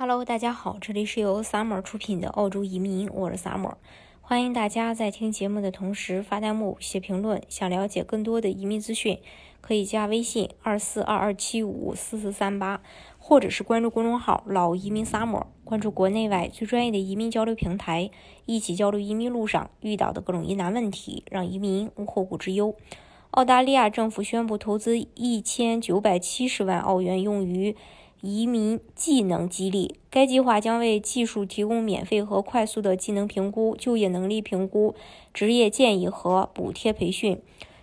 Hello，大家好，这里是由 Summer 出品的澳洲移民，我是 Summer。欢迎大家在听节目的同时发弹幕、写评论。想了解更多的移民资讯，可以加微信二四二二七五四四三八，或者是关注公众号“老移民 Summer”，关注国内外最专业的移民交流平台，一起交流移民路上遇到的各种疑难问题，让移民无后顾之忧。澳大利亚政府宣布投资一千九百七十万澳元用于。移民技能激励，该计划将为技术提供免费和快速的技能评估、就业能力评估、职业建议和补贴培训。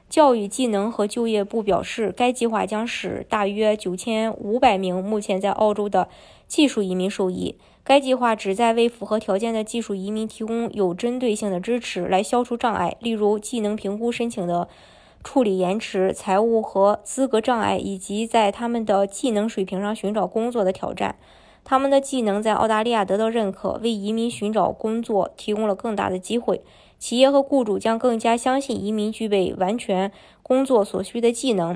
教育技能和就业部表示，该计划将使大约九千五百名目前在澳洲的技术移民受益。该计划旨在为符合条件的技术移民提供有针对性的支持，来消除障碍，例如技能评估申请的。处理延迟、财务和资格障碍，以及在他们的技能水平上寻找工作的挑战。他们的技能在澳大利亚得到认可，为移民寻找工作提供了更大的机会。企业和雇主将更加相信移民具备完全工作所需的技能。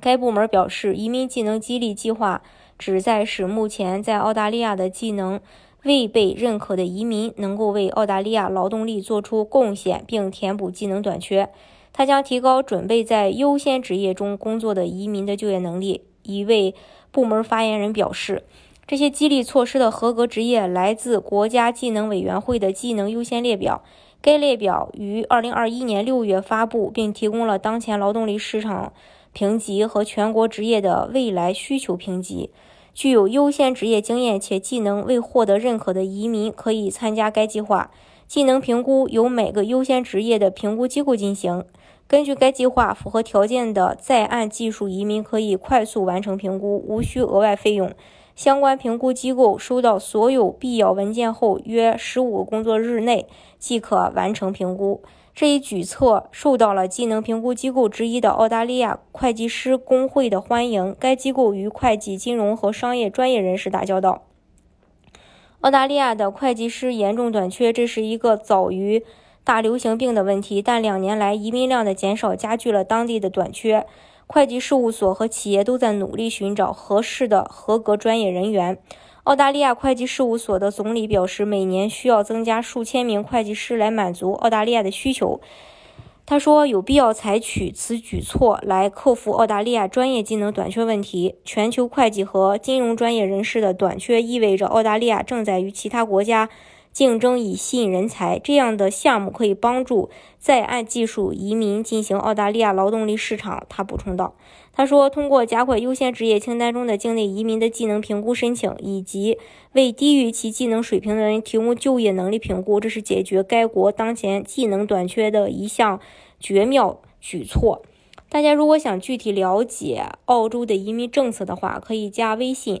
该部门表示，移民技能激励计划旨在使目前在澳大利亚的技能未被认可的移民能够为澳大利亚劳动力做出贡献，并填补技能短缺。它将提高准备在优先职业中工作的移民的就业能力。一位部门发言人表示，这些激励措施的合格职业来自国家技能委员会的技能优先列表。该列表于2021年6月发布，并提供了当前劳动力市场评级和全国职业的未来需求评级。具有优先职业经验且技能未获得认可的移民可以参加该计划。技能评估由每个优先职业的评估机构进行。根据该计划，符合条件的在岸技术移民可以快速完成评估，无需额外费用。相关评估机构收到所有必要文件后，约十五个工作日内即可完成评估。这一举措受到了技能评估机构之一的澳大利亚会计师工会的欢迎。该机构与会计、金融和商业专业人士打交道。澳大利亚的会计师严重短缺，这是一个早于大流行病的问题。但两年来，移民量的减少加剧了当地的短缺。会计事务所和企业都在努力寻找合适的合格专业人员。澳大利亚会计事务所的总理表示，每年需要增加数千名会计师来满足澳大利亚的需求。他说，有必要采取此举措来克服澳大利亚专业技能短缺问题。全球会计和金融专业人士的短缺意味着澳大利亚正在与其他国家竞争以吸引人才。这样的项目可以帮助在岸技术移民进行澳大利亚劳动力市场。他补充道：“他说，通过加快优先职业清单中的境内移民的技能评估申请，以及为低于其技能水平的人提供就业能力评估，这是解决该国当前技能短缺的一项。”绝妙举措！大家如果想具体了解澳洲的移民政策的话，可以加微信